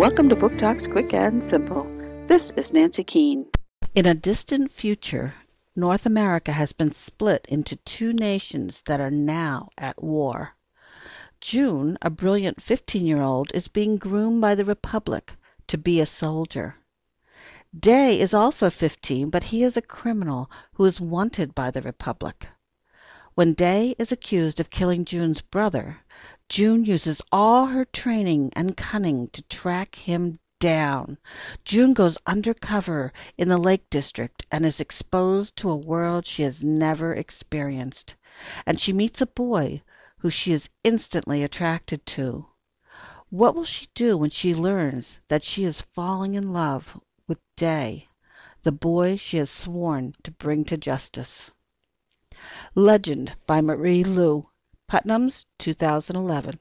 Welcome to Book Talks Quick and Simple. This is Nancy Keane. In a distant future, North America has been split into two nations that are now at war. June, a brilliant 15 year old, is being groomed by the Republic to be a soldier. Day is also 15, but he is a criminal who is wanted by the Republic. When Day is accused of killing June's brother, June uses all her training and cunning to track him down. June goes undercover in the Lake District and is exposed to a world she has never experienced. And she meets a boy who she is instantly attracted to. What will she do when she learns that she is falling in love with Day, the boy she has sworn to bring to justice? Legend by Marie Lu Putnam's 2011